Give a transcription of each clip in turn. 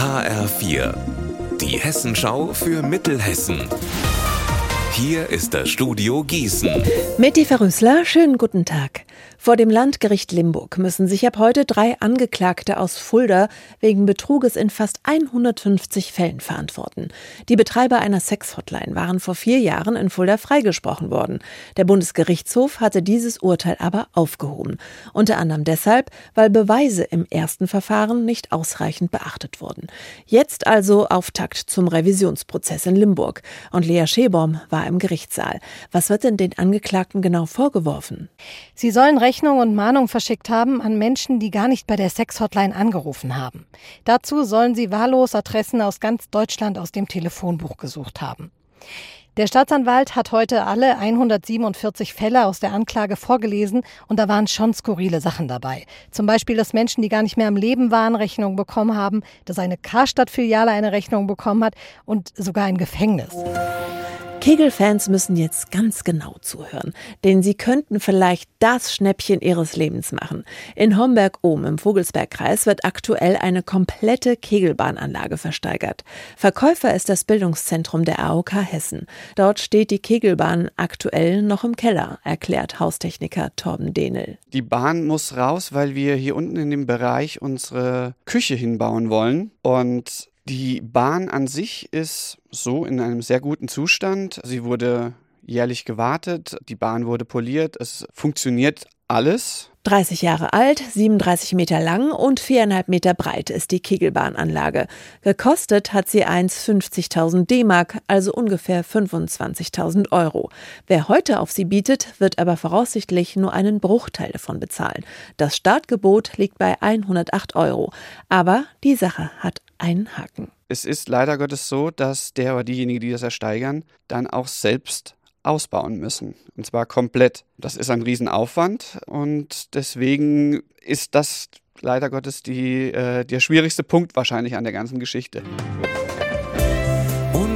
HR4, die Hessenschau für Mittelhessen. Hier ist das Studio Gießen. Meti Verrüßler, schönen guten Tag. Vor dem Landgericht Limburg müssen sich ab heute drei Angeklagte aus Fulda wegen Betruges in fast 150 Fällen verantworten. Die Betreiber einer Sexhotline waren vor vier Jahren in Fulda freigesprochen worden. Der Bundesgerichtshof hatte dieses Urteil aber aufgehoben. Unter anderem deshalb, weil Beweise im ersten Verfahren nicht ausreichend beachtet wurden. Jetzt also Auftakt zum Revisionsprozess in Limburg. Und Lea Schebaum war im Gerichtssaal. Was wird denn den Angeklagten genau vorgeworfen? Sie sollen Rechnung und Mahnung verschickt haben an Menschen, die gar nicht bei der Sexhotline angerufen haben. Dazu sollen sie wahllos Adressen aus ganz Deutschland aus dem Telefonbuch gesucht haben. Der Staatsanwalt hat heute alle 147 Fälle aus der Anklage vorgelesen und da waren schon skurrile Sachen dabei. Zum Beispiel, dass Menschen, die gar nicht mehr am Leben waren, Rechnungen bekommen haben, dass eine Karstadt-Filiale eine Rechnung bekommen hat und sogar ein Gefängnis. Kegelfans müssen jetzt ganz genau zuhören, denn sie könnten vielleicht das Schnäppchen ihres Lebens machen. In Homberg-Ohm im Vogelsbergkreis wird aktuell eine komplette Kegelbahnanlage versteigert. Verkäufer ist das Bildungszentrum der AOK Hessen. Dort steht die Kegelbahn aktuell noch im Keller, erklärt Haustechniker Torben Dehnel. Die Bahn muss raus, weil wir hier unten in dem Bereich unsere Küche hinbauen wollen und die Bahn an sich ist so in einem sehr guten Zustand. Sie wurde jährlich gewartet, die Bahn wurde poliert, es funktioniert alles. 30 Jahre alt, 37 Meter lang und 4,5 Meter breit ist die Kegelbahnanlage. Gekostet hat sie 1,50.000 D-Mark, also ungefähr 25.000 Euro. Wer heute auf sie bietet, wird aber voraussichtlich nur einen Bruchteil davon bezahlen. Das Startgebot liegt bei 108 Euro. Aber die Sache hat einen Haken. Es ist leider Gottes so, dass der oder diejenige, die das ersteigern, dann auch selbst ausbauen müssen. Und zwar komplett. Das ist ein Riesenaufwand und deswegen ist das leider Gottes die, äh, der schwierigste Punkt wahrscheinlich an der ganzen Geschichte.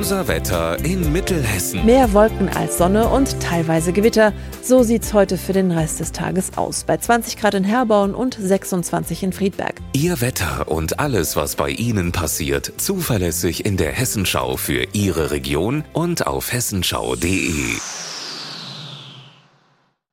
Unser Wetter in Mittelhessen. Mehr Wolken als Sonne und teilweise Gewitter. So sieht's heute für den Rest des Tages aus. Bei 20 Grad in Herborn und 26 in Friedberg. Ihr Wetter und alles, was bei Ihnen passiert, zuverlässig in der Hessenschau für Ihre Region und auf hessenschau.de.